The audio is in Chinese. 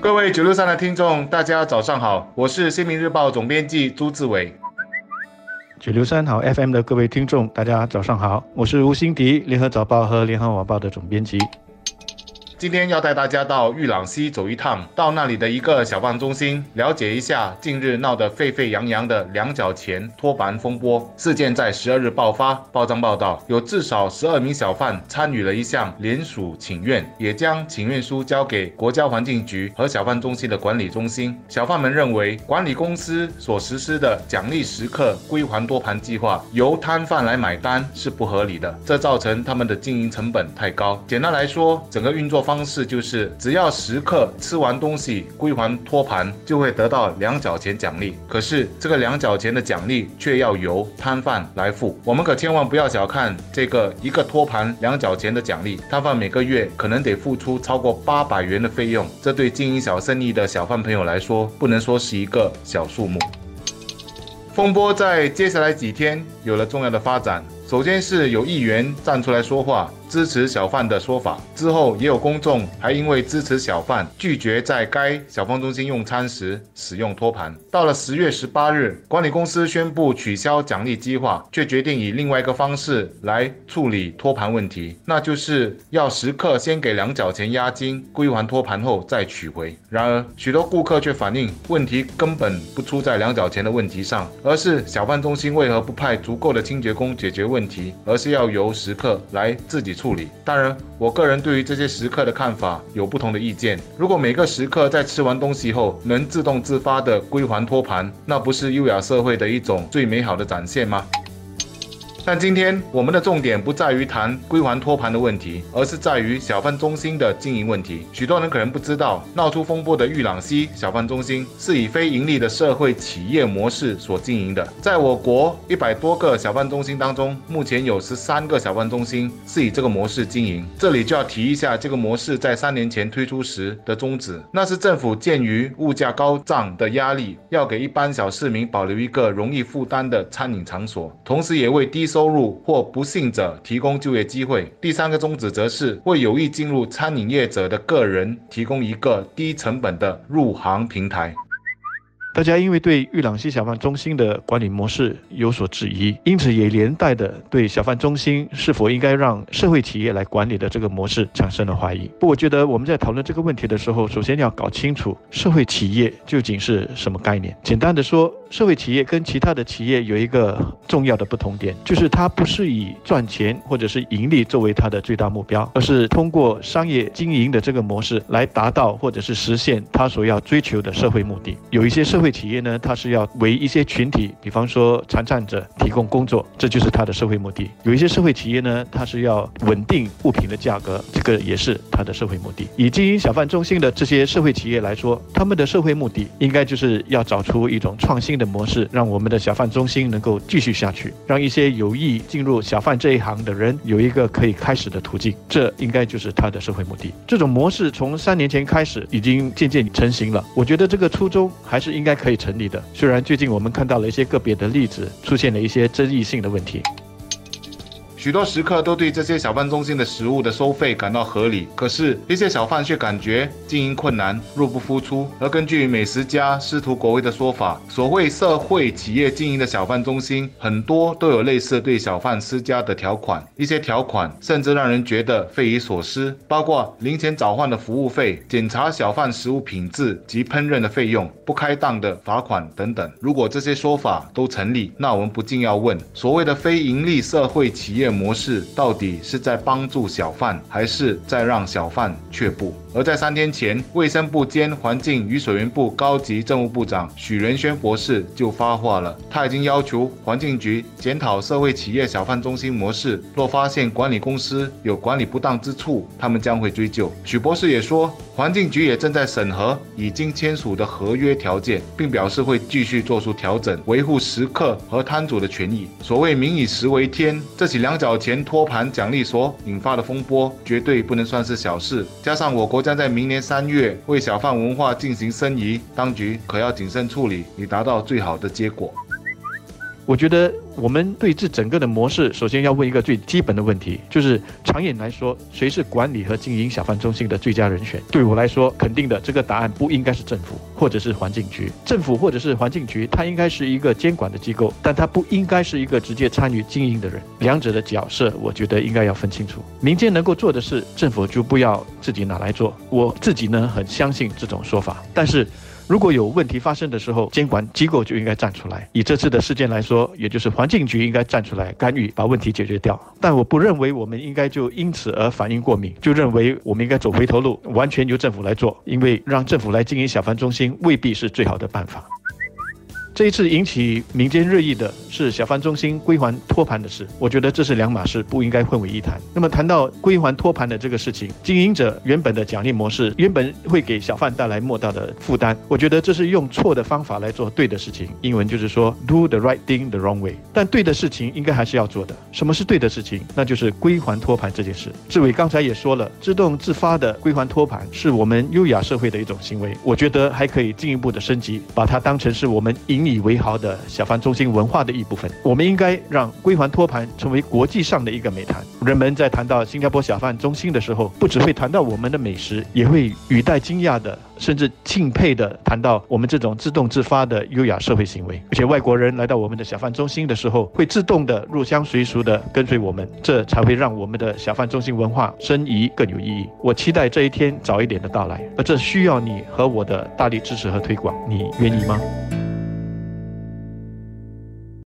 各位九六三的听众，大家早上好，我是新民日报总编辑朱志伟。九六三好 FM 的各位听众，大家早上好，我是吴欣迪，联合早报和联合晚报的总编辑。今天要带大家到玉朗溪走一趟，到那里的一个小贩中心，了解一下近日闹得沸沸扬扬的两角钱托盘风波事件。在十二日爆发，报章报道有至少十二名小贩参与了一项联署请愿，也将请愿书交给国家环境局和小贩中心的管理中心。小贩们认为，管理公司所实施的奖励食客归还托盘计划由摊贩来买单是不合理的，这造成他们的经营成本太高。简单来说，整个运作。方式就是，只要食客吃完东西归还托盘，就会得到两角钱奖励。可是这个两角钱的奖励却要由摊贩来付。我们可千万不要小看这个一个托盘两角钱的奖励，摊贩每个月可能得付出超过八百元的费用。这对经营小生意的小贩朋友来说，不能说是一个小数目。风波在接下来几天有了重要的发展。首先是有议员站出来说话。支持小贩的说法之后，也有公众还因为支持小贩，拒绝在该小贩中心用餐时使用托盘。到了十月十八日，管理公司宣布取消奖励计划，却决定以另外一个方式来处理托盘问题，那就是要食客先给两角钱押金，归还托盘后再取回。然而，许多顾客却反映，问题根本不出在两角钱的问题上，而是小贩中心为何不派足够的清洁工解决问题，而是要由食客来自己。处理。当然，我个人对于这些食客的看法有不同的意见。如果每个食客在吃完东西后能自动自发的归还托盘，那不是优雅社会的一种最美好的展现吗？但今天我们的重点不在于谈归还托盘的问题，而是在于小贩中心的经营问题。许多人可能不知道，闹出风波的玉朗溪小贩中心是以非盈利的社会企业模式所经营的。在我国一百多个小贩中心当中，目前有十三个小贩中心是以这个模式经营。这里就要提一下这个模式在三年前推出时的宗旨，那是政府鉴于物价高涨的压力，要给一般小市民保留一个容易负担的餐饮场所，同时也为低。收入或不幸者提供就业机会。第三个宗旨则是为有意进入餐饮业者的个人提供一个低成本的入行平台。大家因为对玉朗溪小贩中心的管理模式有所质疑，因此也连带的对小贩中心是否应该让社会企业来管理的这个模式产生了怀疑。不，我觉得我们在讨论这个问题的时候，首先要搞清楚社会企业究竟是什么概念。简单的说，社会企业跟其他的企业有一个重要的不同点，就是它不是以赚钱或者是盈利作为它的最大目标，而是通过商业经营的这个模式来达到或者是实现它所要追求的社会目的。有一些社会。企业呢，它是要为一些群体，比方说残障者提供工作，这就是它的社会目的。有一些社会企业呢，它是要稳定物品的价格，这个也是它的社会目的。以经营小贩中心的这些社会企业来说，他们的社会目的应该就是要找出一种创新的模式，让我们的小贩中心能够继续下去，让一些有意进入小贩这一行的人有一个可以开始的途径。这应该就是他的社会目的。这种模式从三年前开始已经渐渐成型了。我觉得这个初衷还是应该。可以成立的。虽然最近我们看到了一些个别的例子，出现了一些争议性的问题。许多食客都对这些小贩中心的食物的收费感到合理，可是一些小贩却感觉经营困难，入不敷出。而根据美食家司徒国威的说法，所谓社会企业经营的小贩中心，很多都有类似对小贩施加的条款，一些条款甚至让人觉得匪夷所思，包括零钱找换的服务费、检查小贩食物品质及烹饪的费用、不开档的罚款等等。如果这些说法都成立，那我们不禁要问：所谓的非盈利社会企业。模式到底是在帮助小贩，还是在让小贩却步？而在三天前，卫生部兼环境与水源部高级政务部长许仁轩博士就发话了，他已经要求环境局检讨社会企业小贩中心模式，若发现管理公司有管理不当之处，他们将会追究。许博士也说，环境局也正在审核已经签署的合约条件，并表示会继续做出调整，维护食客和摊主的权益。所谓民以食为天，这起两角钱托盘奖励所引发的风波，绝对不能算是小事。加上我国。将在明年三月为小贩文化进行申遗，当局可要谨慎处理，以达到最好的结果。我觉得我们对这整个的模式，首先要问一个最基本的问题，就是长远来说，谁是管理和经营小贩中心的最佳人选？对我来说，肯定的这个答案不应该是政府或者是环境局。政府或者是环境局，它应该是一个监管的机构，但它不应该是一个直接参与经营的人。两者的角色，我觉得应该要分清楚。民间能够做的事，政府就不要自己拿来做。我自己呢，很相信这种说法，但是。如果有问题发生的时候，监管机构就应该站出来。以这次的事件来说，也就是环境局应该站出来干预，把问题解决掉。但我不认为我们应该就因此而反应过敏，就认为我们应该走回头路，完全由政府来做，因为让政府来经营小贩中心未必是最好的办法。这一次引起民间热议的是小贩中心归还托盘的事，我觉得这是两码事，不应该混为一谈。那么谈到归还托盘的这个事情，经营者原本的奖励模式原本会给小贩带来莫大的负担，我觉得这是用错的方法来做对的事情。英文就是说 do the right thing the wrong way。但对的事情应该还是要做的。什么是对的事情？那就是归还托盘这件事。志伟刚才也说了，自动自发的归还托盘是我们优雅社会的一种行为，我觉得还可以进一步的升级，把它当成是我们营引以为豪的小贩中心文化的一部分。我们应该让归还托盘成为国际上的一个美谈。人们在谈到新加坡小贩中心的时候，不只会谈到我们的美食，也会语带惊讶的，甚至敬佩的谈到我们这种自动自发的优雅社会行为。而且外国人来到我们的小贩中心的时候，会自动的入乡随俗的跟随我们，这才会让我们的小贩中心文化申遗更有意义。我期待这一天早一点的到来，而这需要你和我的大力支持和推广。你愿意吗？